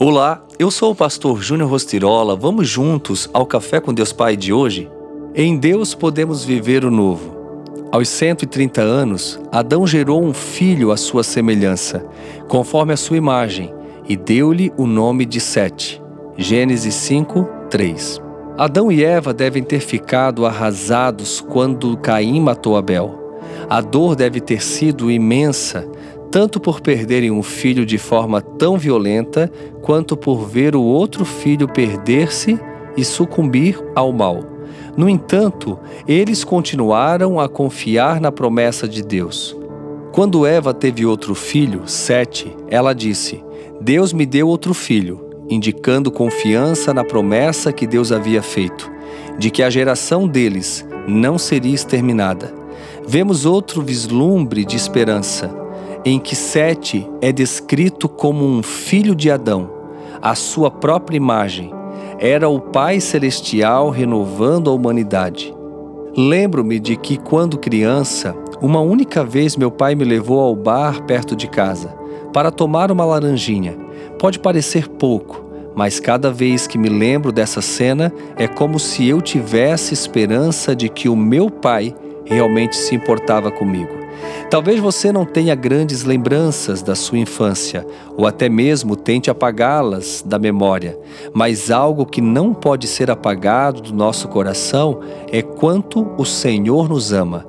Olá, eu sou o pastor Júnior Rostirola. Vamos juntos ao Café com Deus Pai de hoje? Em Deus podemos viver o novo. Aos 130 anos, Adão gerou um filho à sua semelhança, conforme a sua imagem, e deu-lhe o nome de Sete. Gênesis 5, 3. Adão e Eva devem ter ficado arrasados quando Caim matou Abel. A dor deve ter sido imensa, tanto por perderem um filho de forma tão violenta, quanto por ver o outro filho perder-se e sucumbir ao mal. No entanto, eles continuaram a confiar na promessa de Deus. Quando Eva teve outro filho, Sete, ela disse: Deus me deu outro filho, indicando confiança na promessa que Deus havia feito, de que a geração deles não seria exterminada. Vemos outro vislumbre de esperança em que Sete é descrito como um filho de Adão, a sua própria imagem. Era o Pai Celestial renovando a humanidade. Lembro-me de que, quando criança, uma única vez meu pai me levou ao bar perto de casa para tomar uma laranjinha. Pode parecer pouco, mas cada vez que me lembro dessa cena é como se eu tivesse esperança de que o meu pai realmente se importava comigo. Talvez você não tenha grandes lembranças da sua infância, ou até mesmo tente apagá-las da memória, mas algo que não pode ser apagado do nosso coração é quanto o Senhor nos ama.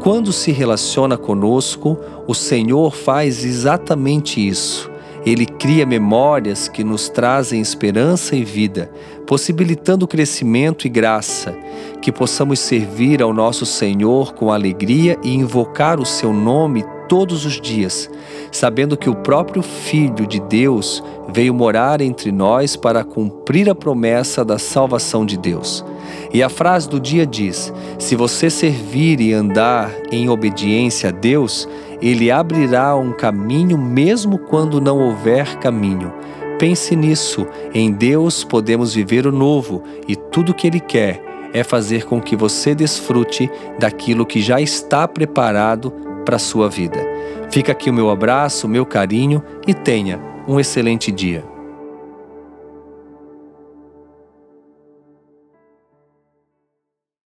Quando se relaciona conosco, o Senhor faz exatamente isso ele cria memórias que nos trazem esperança e vida, possibilitando crescimento e graça, que possamos servir ao nosso Senhor com alegria e invocar o seu nome todos os dias, sabendo que o próprio Filho de Deus veio morar entre nós para cumprir a promessa da salvação de Deus. E a frase do dia diz: Se você servir e andar em obediência a Deus, Ele abrirá um caminho mesmo quando não houver caminho. Pense nisso, em Deus podemos viver o novo e tudo que Ele quer é fazer com que você desfrute daquilo que já está preparado para a sua vida. Fica aqui o meu abraço, o meu carinho e tenha um excelente dia.